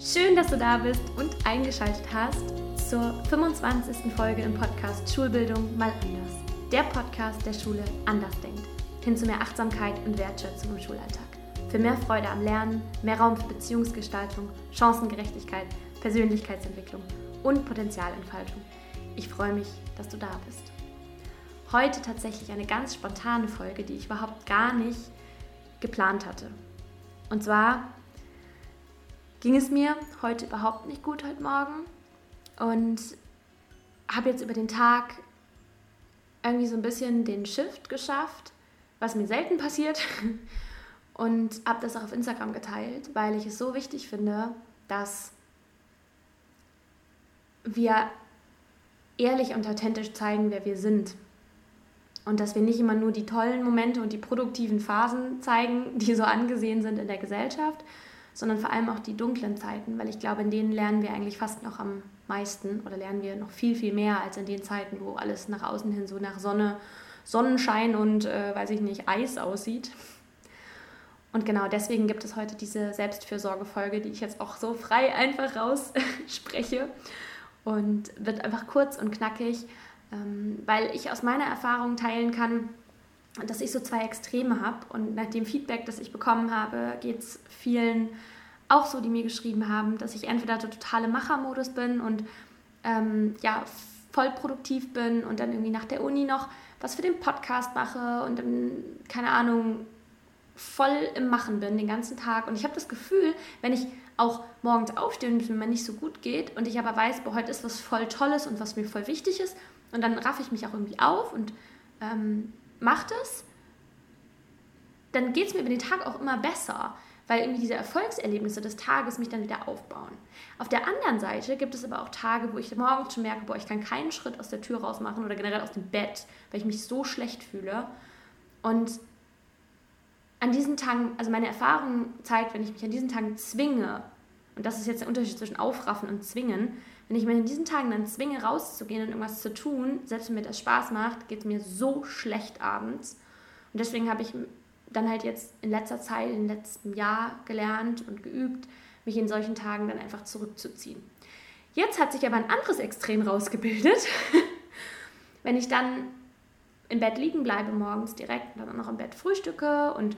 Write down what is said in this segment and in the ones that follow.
Schön, dass du da bist und eingeschaltet hast zur 25. Folge im Podcast Schulbildung mal anders. Der Podcast der Schule anders denkt. Hin zu mehr Achtsamkeit und Wertschätzung im Schulalltag. Für mehr Freude am Lernen, mehr Raum für Beziehungsgestaltung, Chancengerechtigkeit, Persönlichkeitsentwicklung und Potenzialentfaltung. Ich freue mich, dass du da bist. Heute tatsächlich eine ganz spontane Folge, die ich überhaupt gar nicht geplant hatte. Und zwar ging es mir heute überhaupt nicht gut heute Morgen und habe jetzt über den Tag irgendwie so ein bisschen den Shift geschafft, was mir selten passiert und habe das auch auf Instagram geteilt, weil ich es so wichtig finde, dass wir ehrlich und authentisch zeigen, wer wir sind. Und dass wir nicht immer nur die tollen Momente und die produktiven Phasen zeigen, die so angesehen sind in der Gesellschaft, sondern vor allem auch die dunklen Zeiten, weil ich glaube, in denen lernen wir eigentlich fast noch am meisten oder lernen wir noch viel, viel mehr als in den Zeiten, wo alles nach außen hin so nach Sonne, Sonnenschein und, äh, weiß ich nicht, Eis aussieht. Und genau deswegen gibt es heute diese Selbstfürsorgefolge, die ich jetzt auch so frei einfach rausspreche und wird einfach kurz und knackig, ähm, weil ich aus meiner Erfahrung teilen kann, dass ich so zwei Extreme habe. Und nach dem Feedback, das ich bekommen habe, geht es vielen auch so, die mir geschrieben haben, dass ich entweder der totale Machermodus bin und ähm, ja, voll produktiv bin und dann irgendwie nach der Uni noch was für den Podcast mache und dann, keine Ahnung, voll im Machen bin den ganzen Tag. Und ich habe das Gefühl, wenn ich auch morgens aufstehe und es mir nicht so gut geht und ich aber weiß, boah, heute ist was voll Tolles und was mir voll wichtig ist und dann raffe ich mich auch irgendwie auf und ähm, macht es, dann geht es mir über den Tag auch immer besser, weil irgendwie diese Erfolgserlebnisse des Tages mich dann wieder aufbauen. Auf der anderen Seite gibt es aber auch Tage, wo ich morgens schon merke, boah, ich kann keinen Schritt aus der Tür raus machen oder generell aus dem Bett, weil ich mich so schlecht fühle. Und an diesen Tagen, also meine Erfahrung zeigt, wenn ich mich an diesen Tagen zwinge, und das ist jetzt der Unterschied zwischen aufraffen und zwingen, wenn ich mich in diesen Tagen dann zwinge, rauszugehen und irgendwas zu tun, selbst wenn mir das Spaß macht, geht es mir so schlecht abends. Und deswegen habe ich dann halt jetzt in letzter Zeit, im letzten Jahr gelernt und geübt, mich in solchen Tagen dann einfach zurückzuziehen. Jetzt hat sich aber ein anderes Extrem rausgebildet. wenn ich dann im Bett liegen bleibe morgens direkt und dann noch im Bett frühstücke und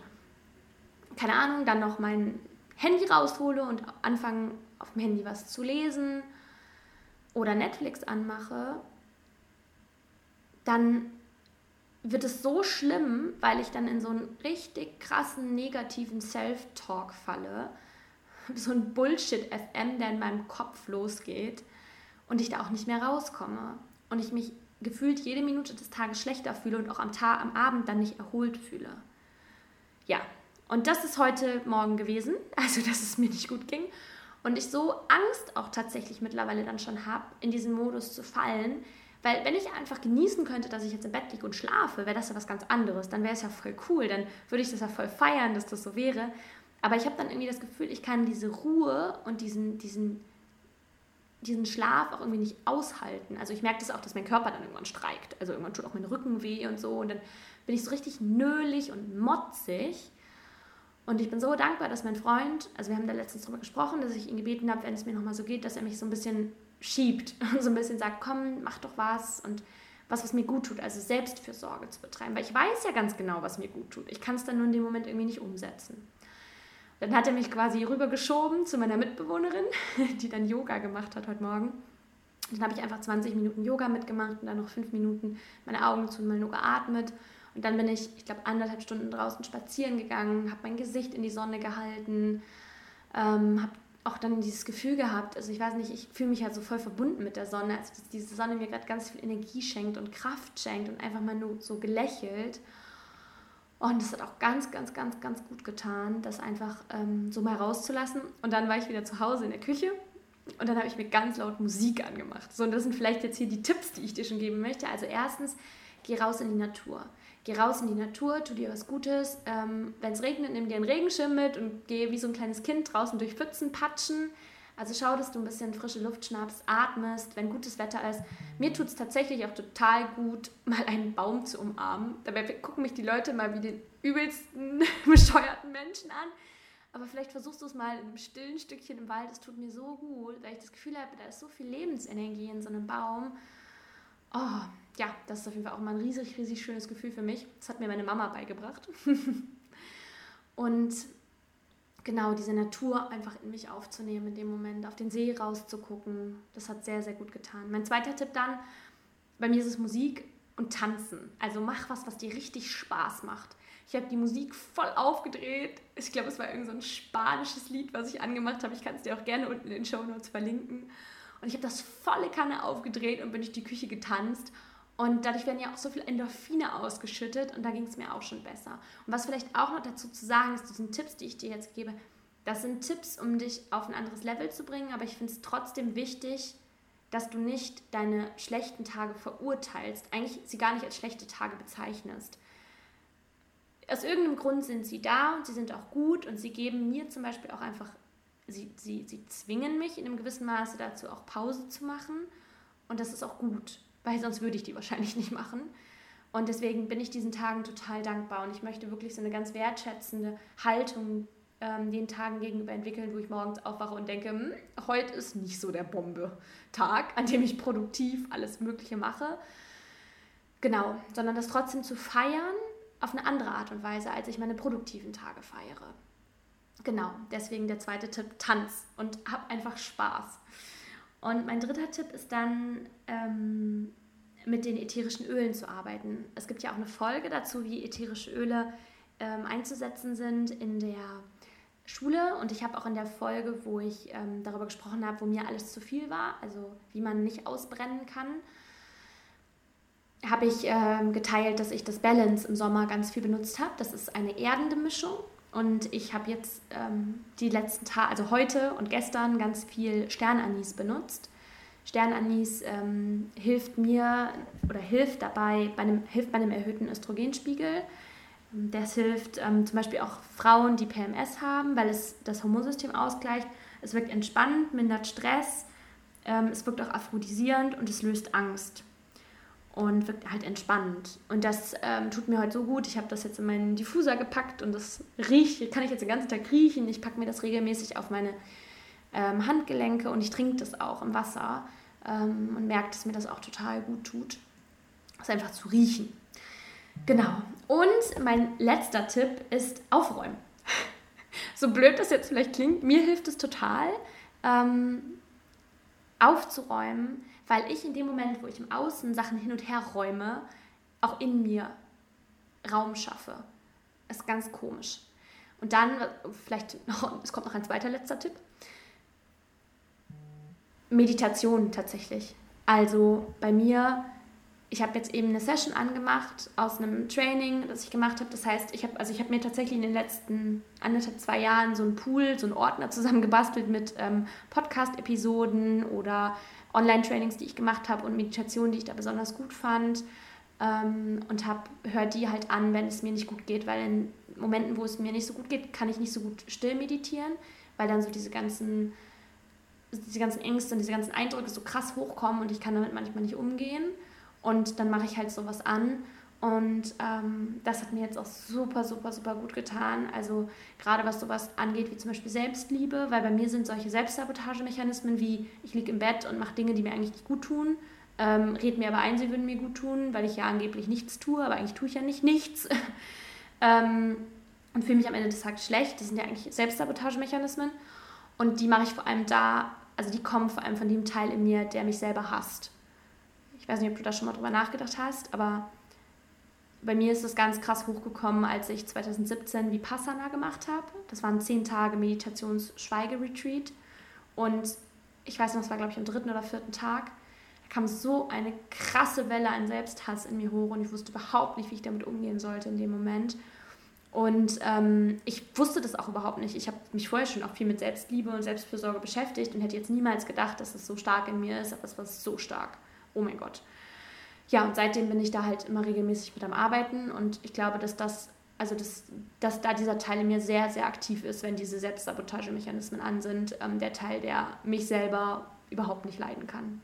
keine Ahnung, dann noch mein Handy raushole und anfange auf dem Handy was zu lesen oder Netflix anmache, dann wird es so schlimm, weil ich dann in so einen richtig krassen negativen Self-Talk falle, so ein Bullshit-FM, der in meinem Kopf losgeht und ich da auch nicht mehr rauskomme und ich mich gefühlt jede Minute des Tages schlechter fühle und auch am Tag, am Abend dann nicht erholt fühle. Ja, und das ist heute Morgen gewesen, also dass es mir nicht gut ging und ich so Angst auch tatsächlich mittlerweile dann schon habe, in diesen Modus zu fallen. Weil wenn ich einfach genießen könnte, dass ich jetzt im Bett liege und schlafe, wäre das ja was ganz anderes. Dann wäre es ja voll cool. Dann würde ich das ja voll feiern, dass das so wäre. Aber ich habe dann irgendwie das Gefühl, ich kann diese Ruhe und diesen, diesen, diesen Schlaf auch irgendwie nicht aushalten. Also ich merke das auch, dass mein Körper dann irgendwann streikt. Also irgendwann tut auch mein Rücken weh und so. Und dann bin ich so richtig nölig und motzig. Und ich bin so dankbar, dass mein Freund, also wir haben da letztens drüber gesprochen, dass ich ihn gebeten habe, wenn es mir nochmal so geht, dass er mich so ein bisschen schiebt und so ein bisschen sagt, komm, mach doch was und was, was mir gut tut, also Selbstfürsorge zu betreiben. Weil ich weiß ja ganz genau, was mir gut tut. Ich kann es dann nur in dem Moment irgendwie nicht umsetzen. Dann hat er mich quasi rübergeschoben zu meiner Mitbewohnerin, die dann Yoga gemacht hat heute Morgen. Dann habe ich einfach 20 Minuten Yoga mitgemacht und dann noch fünf Minuten meine Augen zu und mal nur geatmet. Und dann bin ich, ich glaube, anderthalb Stunden draußen spazieren gegangen, habe mein Gesicht in die Sonne gehalten, ähm, habe auch dann dieses Gefühl gehabt, also ich weiß nicht, ich fühle mich halt so voll verbunden mit der Sonne, als diese Sonne mir gerade ganz viel Energie schenkt und Kraft schenkt und einfach mal nur so gelächelt. Und das hat auch ganz, ganz, ganz, ganz gut getan, das einfach ähm, so mal rauszulassen. Und dann war ich wieder zu Hause in der Küche und dann habe ich mir ganz laut Musik angemacht. So, und das sind vielleicht jetzt hier die Tipps, die ich dir schon geben möchte. Also erstens, geh raus in die Natur. Geh raus in die Natur, tu dir was Gutes. Ähm, Wenn es regnet, nimm dir einen Regenschirm mit und geh wie so ein kleines Kind draußen durch Pfützen patschen. Also schau, dass du ein bisschen frische Luft schnappst, atmest, wenn gutes Wetter ist. Mir tut es tatsächlich auch total gut, mal einen Baum zu umarmen. Dabei gucken mich die Leute mal wie den übelsten bescheuerten Menschen an. aber vielleicht versuchst du es mal in einem stillen Stückchen im Wald. Es tut mir so gut, weil ich das Gefühl habe, da ist so viel Lebensenergie in so einem Baum. Oh, ja, das ist auf jeden Fall auch mal ein riesig, riesig schönes Gefühl für mich. Das hat mir meine Mama beigebracht. und genau diese Natur einfach in mich aufzunehmen in dem Moment, auf den See rauszugucken, das hat sehr, sehr gut getan. Mein zweiter Tipp dann, bei mir ist es Musik und Tanzen. Also mach was, was dir richtig Spaß macht. Ich habe die Musik voll aufgedreht. Ich glaube, es war irgend so ein spanisches Lied, was ich angemacht habe. Ich kann es dir auch gerne unten in den Show Notes verlinken. Und ich habe das volle Kanne aufgedreht und bin durch die Küche getanzt. Und dadurch werden ja auch so viele Endorphine ausgeschüttet und da ging es mir auch schon besser. Und was vielleicht auch noch dazu zu sagen ist, diesen Tipps, die ich dir jetzt gebe, das sind Tipps, um dich auf ein anderes Level zu bringen, aber ich finde es trotzdem wichtig, dass du nicht deine schlechten Tage verurteilst, eigentlich sie gar nicht als schlechte Tage bezeichnest aus irgendeinem Grund sind sie da und sie sind auch gut und sie geben mir zum Beispiel auch einfach, sie, sie, sie zwingen mich in einem gewissen Maße dazu, auch Pause zu machen. Und das ist auch gut, weil sonst würde ich die wahrscheinlich nicht machen. Und deswegen bin ich diesen Tagen total dankbar und ich möchte wirklich so eine ganz wertschätzende Haltung ähm, den Tagen gegenüber entwickeln, wo ich morgens aufwache und denke, hm, heute ist nicht so der Bombe-Tag, an dem ich produktiv alles Mögliche mache. Genau, sondern das trotzdem zu feiern auf eine andere Art und Weise, als ich meine produktiven Tage feiere. Genau, deswegen der zweite Tipp, Tanz und hab einfach Spaß. Und mein dritter Tipp ist dann, ähm, mit den ätherischen Ölen zu arbeiten. Es gibt ja auch eine Folge dazu, wie ätherische Öle ähm, einzusetzen sind in der Schule. Und ich habe auch in der Folge, wo ich ähm, darüber gesprochen habe, wo mir alles zu viel war, also wie man nicht ausbrennen kann, habe ich ähm, geteilt, dass ich das Balance im Sommer ganz viel benutzt habe. Das ist eine erdende Mischung. Und ich habe jetzt ähm, die letzten Tage, also heute und gestern, ganz viel Sternanis benutzt. Sternanis ähm, hilft mir oder hilft dabei, bei einem, hilft bei einem erhöhten Östrogenspiegel. Das hilft ähm, zum Beispiel auch Frauen, die PMS haben, weil es das Hormonsystem ausgleicht. Es wirkt entspannend, mindert Stress, ähm, es wirkt auch aphrodisierend und es löst Angst und wirkt halt entspannend. Und das ähm, tut mir heute so gut. Ich habe das jetzt in meinen Diffuser gepackt und das riecht, kann ich jetzt den ganzen Tag riechen. Ich packe mir das regelmäßig auf meine ähm, Handgelenke und ich trinke das auch im Wasser ähm, und merke, dass mir das auch total gut tut. Das einfach zu riechen. Genau. Und mein letzter Tipp ist aufräumen. so blöd das jetzt vielleicht klingt, mir hilft es total, ähm, aufzuräumen weil ich in dem Moment, wo ich im Außen Sachen hin und her räume, auch in mir Raum schaffe. Das ist ganz komisch. Und dann, vielleicht noch, es kommt noch ein zweiter letzter Tipp. Meditation tatsächlich. Also bei mir, ich habe jetzt eben eine Session angemacht aus einem Training, das ich gemacht habe. Das heißt, ich habe also ich mir tatsächlich in den letzten anderthalb, zwei Jahren so einen Pool, so einen Ordner zusammengebastelt mit ähm, Podcast-Episoden oder Online-Trainings, die ich gemacht habe und Meditationen, die ich da besonders gut fand. Ähm, und höre die halt an, wenn es mir nicht gut geht, weil in Momenten, wo es mir nicht so gut geht, kann ich nicht so gut still meditieren, weil dann so diese ganzen, diese ganzen Ängste und diese ganzen Eindrücke so krass hochkommen und ich kann damit manchmal nicht umgehen. Und dann mache ich halt sowas an und ähm, das hat mir jetzt auch super, super, super gut getan. Also gerade was sowas angeht, wie zum Beispiel Selbstliebe, weil bei mir sind solche Selbstsabotagemechanismen wie ich liege im Bett und mache Dinge, die mir eigentlich nicht gut tun, ähm, red mir aber ein, sie würden mir gut tun, weil ich ja angeblich nichts tue, aber eigentlich tue ich ja nicht nichts. ähm, und fühle mich am Ende des Tages schlecht. Das sind ja eigentlich Selbstsabotagemechanismen. Und die mache ich vor allem da, also die kommen vor allem von dem Teil in mir, der mich selber hasst. Ich weiß nicht, ob du da schon mal drüber nachgedacht hast, aber bei mir ist es ganz krass hochgekommen, als ich 2017 Vipassana gemacht habe. Das waren zehn Tage Meditations-Schweigeretreat. Und ich weiß noch, es war, glaube ich, am dritten oder vierten Tag. Da kam so eine krasse Welle an Selbsthass in mir hoch und ich wusste überhaupt nicht, wie ich damit umgehen sollte in dem Moment. Und ähm, ich wusste das auch überhaupt nicht. Ich habe mich vorher schon auch viel mit Selbstliebe und Selbstfürsorge beschäftigt und hätte jetzt niemals gedacht, dass es so stark in mir ist, aber es war so stark. Oh mein Gott ja, und seitdem bin ich da halt immer regelmäßig mit am Arbeiten und ich glaube, dass das, also das, dass da dieser Teil in mir sehr, sehr aktiv ist, wenn diese Selbstsabotagemechanismen an sind, ähm, der Teil, der mich selber überhaupt nicht leiden kann.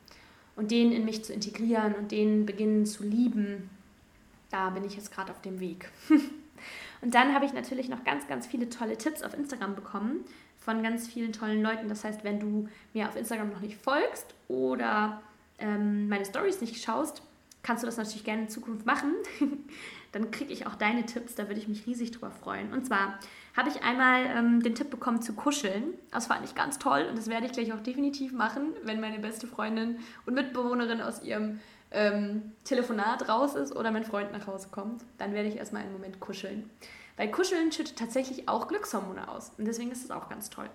Und den in mich zu integrieren und den beginnen zu lieben, da bin ich jetzt gerade auf dem Weg. und Und dann habe ich natürlich noch ganz, ganz viele tolle Tipps auf Instagram bekommen von ganz vielen tollen Leuten. Das heißt, wenn du mir auf Instagram noch nicht folgst oder ähm, meine Stories nicht schaust, kannst du das natürlich gerne in Zukunft machen. Dann kriege ich auch deine Tipps, da würde ich mich riesig drüber freuen. Und zwar habe ich einmal ähm, den Tipp bekommen zu kuscheln. Das fand ich ganz toll und das werde ich gleich auch definitiv machen, wenn meine beste Freundin und Mitbewohnerin aus ihrem ähm, Telefonat raus ist oder mein Freund nach Hause kommt. Dann werde ich erstmal einen Moment kuscheln. Weil Kuscheln schüttet tatsächlich auch Glückshormone aus und deswegen ist es auch ganz toll.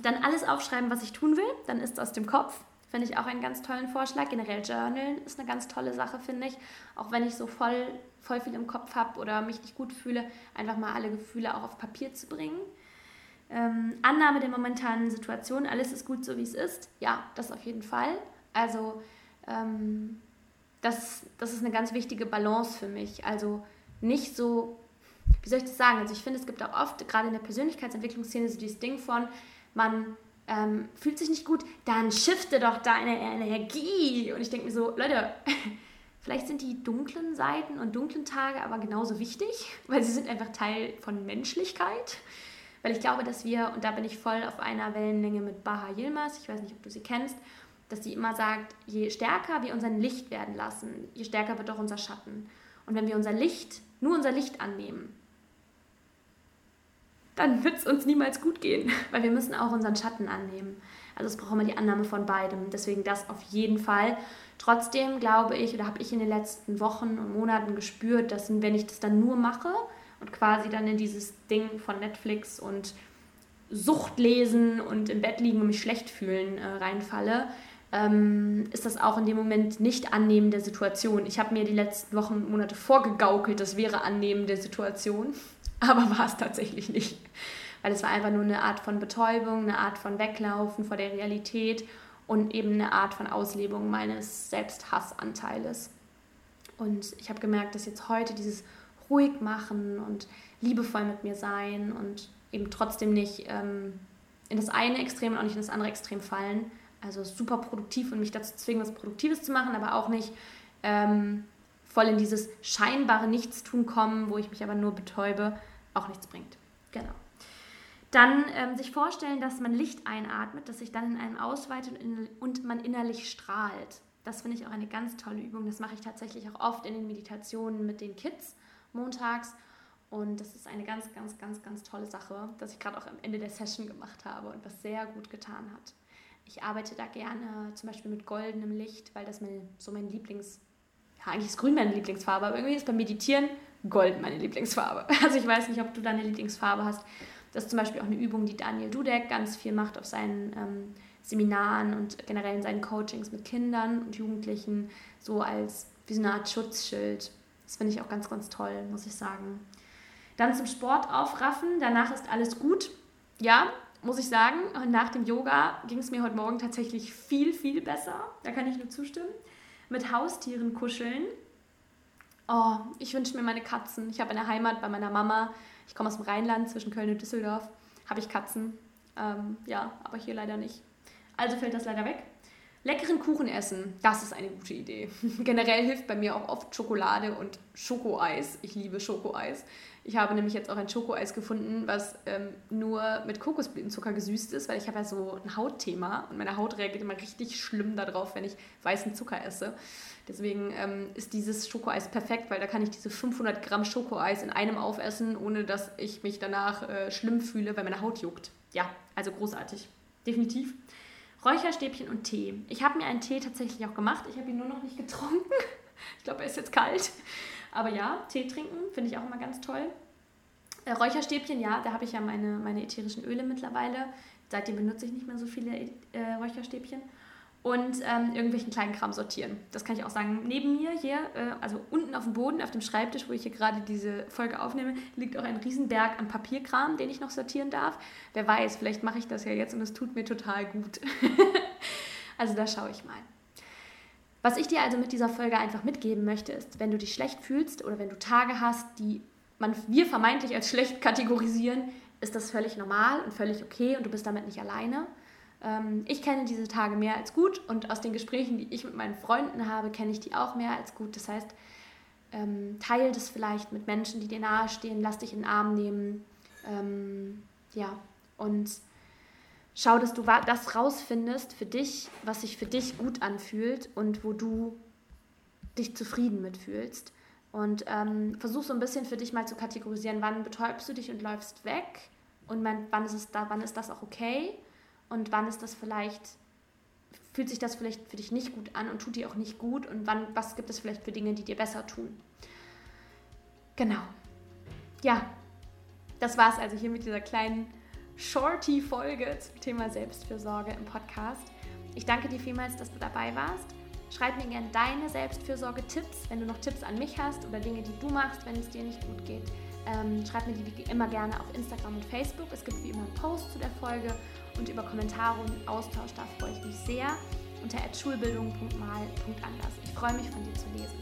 Dann alles aufschreiben, was ich tun will, dann ist es aus dem Kopf. Finde ich auch einen ganz tollen Vorschlag. Generell Journalen ist eine ganz tolle Sache, finde ich. Auch wenn ich so voll, voll viel im Kopf habe oder mich nicht gut fühle, einfach mal alle Gefühle auch auf Papier zu bringen. Ähm, Annahme der momentanen Situation, alles ist gut so wie es ist. Ja, das auf jeden Fall. Also ähm, das, das ist eine ganz wichtige Balance für mich. Also nicht so, wie soll ich das sagen? Also ich finde, es gibt auch oft, gerade in der Persönlichkeitsentwicklungsszene, so dieses Ding von, man ähm, fühlt sich nicht gut, dann shifte doch deine Energie. Und ich denke mir so, Leute, vielleicht sind die dunklen Seiten und dunklen Tage aber genauso wichtig, weil sie sind einfach Teil von Menschlichkeit. Weil ich glaube, dass wir, und da bin ich voll auf einer Wellenlänge mit Baha Yilmaz, ich weiß nicht, ob du sie kennst, dass sie immer sagt, je stärker wir unser Licht werden lassen, je stärker wird auch unser Schatten. Und wenn wir unser Licht, nur unser Licht annehmen, dann wird es uns niemals gut gehen, weil wir müssen auch unseren Schatten annehmen. Also es braucht immer die Annahme von beidem. Deswegen das auf jeden Fall. Trotzdem glaube ich oder habe ich in den letzten Wochen und Monaten gespürt, dass wenn ich das dann nur mache und quasi dann in dieses Ding von Netflix und Sucht lesen und im Bett liegen und mich schlecht fühlen äh, reinfalle, ähm, ist das auch in dem Moment nicht Annehmen der Situation. Ich habe mir die letzten Wochen und Monate vorgegaukelt, das wäre Annehmen der Situation aber war es tatsächlich nicht. Weil es war einfach nur eine Art von Betäubung, eine Art von Weglaufen vor der Realität und eben eine Art von Auslebung meines Selbsthassanteils. Und ich habe gemerkt, dass jetzt heute dieses ruhig machen und liebevoll mit mir sein und eben trotzdem nicht ähm, in das eine Extrem und auch nicht in das andere Extrem fallen. Also super produktiv und mich dazu zwingen, was Produktives zu machen, aber auch nicht ähm, voll in dieses scheinbare Nichtstun kommen, wo ich mich aber nur betäube, auch nichts bringt. Genau. Dann ähm, sich vorstellen, dass man Licht einatmet, das sich dann in einem ausweitet und man innerlich strahlt. Das finde ich auch eine ganz tolle Übung. Das mache ich tatsächlich auch oft in den Meditationen mit den Kids montags. Und das ist eine ganz, ganz, ganz, ganz tolle Sache, dass ich gerade auch am Ende der Session gemacht habe und was sehr gut getan hat. Ich arbeite da gerne zum Beispiel mit goldenem Licht, weil das mein, so mein Lieblings- eigentlich ist grün meine Lieblingsfarbe, aber irgendwie ist beim Meditieren Gold meine Lieblingsfarbe. Also ich weiß nicht, ob du deine Lieblingsfarbe hast. Das ist zum Beispiel auch eine Übung, die Daniel Dudek ganz viel macht auf seinen ähm, Seminaren und generell in seinen Coachings mit Kindern und Jugendlichen, so als wie so eine Art Schutzschild. Das finde ich auch ganz, ganz toll, muss ich sagen. Dann zum Sport aufraffen, danach ist alles gut. Ja, muss ich sagen, nach dem Yoga ging es mir heute Morgen tatsächlich viel, viel besser. Da kann ich nur zustimmen mit Haustieren kuscheln. Oh, ich wünsche mir meine Katzen. Ich habe eine Heimat bei meiner Mama. Ich komme aus dem Rheinland zwischen Köln und Düsseldorf. Habe ich Katzen. Ähm, ja, aber hier leider nicht. Also fällt das leider weg. Leckeren Kuchen essen, das ist eine gute Idee. Generell hilft bei mir auch oft Schokolade und Schokoeis. Ich liebe Schokoeis. Ich habe nämlich jetzt auch ein Schokoeis gefunden, was ähm, nur mit Kokosblütenzucker gesüßt ist, weil ich habe ja so ein Hautthema und meine Haut reagiert immer richtig schlimm darauf, wenn ich weißen Zucker esse. Deswegen ähm, ist dieses Schokoeis perfekt, weil da kann ich diese 500 Gramm Schokoeis in einem aufessen, ohne dass ich mich danach äh, schlimm fühle, weil meine Haut juckt. Ja, also großartig. Definitiv. Räucherstäbchen und Tee. Ich habe mir einen Tee tatsächlich auch gemacht. Ich habe ihn nur noch nicht getrunken. Ich glaube, er ist jetzt kalt. Aber ja, Tee trinken finde ich auch immer ganz toll. Äh, Räucherstäbchen, ja, da habe ich ja meine, meine ätherischen Öle mittlerweile. Seitdem benutze ich nicht mehr so viele äh, Räucherstäbchen. Und ähm, irgendwelchen kleinen Kram sortieren. Das kann ich auch sagen. Neben mir hier, äh, also unten auf dem Boden, auf dem Schreibtisch, wo ich hier gerade diese Folge aufnehme, liegt auch ein Riesenberg an Papierkram, den ich noch sortieren darf. Wer weiß, vielleicht mache ich das ja jetzt und es tut mir total gut. also da schaue ich mal. Was ich dir also mit dieser Folge einfach mitgeben möchte, ist, wenn du dich schlecht fühlst oder wenn du Tage hast, die man, wir vermeintlich als schlecht kategorisieren, ist das völlig normal und völlig okay und du bist damit nicht alleine. Ähm, ich kenne diese Tage mehr als gut und aus den Gesprächen, die ich mit meinen Freunden habe, kenne ich die auch mehr als gut. Das heißt, Ähm, teil das vielleicht mit Menschen, die dir nahestehen, lass dich in den Arm nehmen. Ähm, ja, und schau, dass du das rausfindest für dich, was sich für dich gut anfühlt und wo du dich zufrieden mitfühlst. Und ähm, versuch so ein bisschen für dich mal zu kategorisieren, wann betäubst du dich und läufst weg und wann ist, da, wann ist das auch okay und wann ist das vielleicht, fühlt sich das vielleicht für dich nicht gut an und tut dir auch nicht gut und wann, was gibt es vielleicht für Dinge, die dir besser tun. Genau. Ja, das war es also hier mit dieser kleinen Shorty-Folge zum Thema Selbstfürsorge im Podcast. Ich danke dir vielmals, dass du dabei warst. Schreib mir gerne deine Selbstfürsorge-Tipps, wenn du noch Tipps an mich hast oder Dinge, die du machst, wenn es dir nicht gut geht. Ähm, schreib mir die immer gerne auf Instagram und Facebook. Es gibt wie immer einen Post zu der Folge und über Kommentare und Austausch, da freue ich mich sehr unter schulbildung.mal.anders. Ich freue mich von dir zu lesen.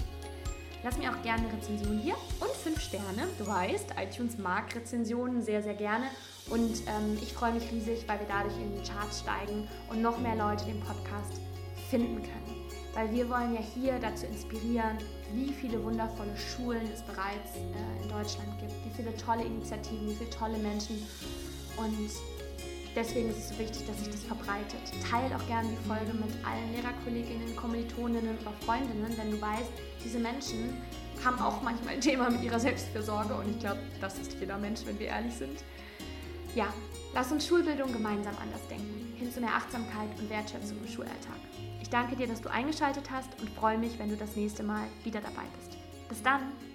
Lass mir auch gerne eine Rezension hier und 5 Sterne. Du weißt, iTunes mag Rezensionen sehr, sehr gerne. Und ähm, ich freue mich riesig, weil wir dadurch in die Charts steigen und noch mehr Leute den Podcast finden können. Weil wir wollen ja hier dazu inspirieren, wie viele wundervolle Schulen es bereits äh, in Deutschland gibt, wie viele tolle Initiativen, wie viele tolle Menschen. Und deswegen ist es so wichtig, dass sich das verbreitet. Teilt auch gerne die Folge mit allen Lehrerkolleginnen, Kommilitoninnen oder Freundinnen, denn du weißt, diese Menschen haben auch manchmal ein Thema mit ihrer Selbstfürsorge und ich glaube, das ist jeder Mensch, wenn wir ehrlich sind. Ja, lass uns Schulbildung gemeinsam anders denken, hin zu mehr Achtsamkeit und Wertschätzung im Schulalltag. Ich danke dir, dass du eingeschaltet hast und freue mich, wenn du das nächste Mal wieder dabei bist. Bis dann!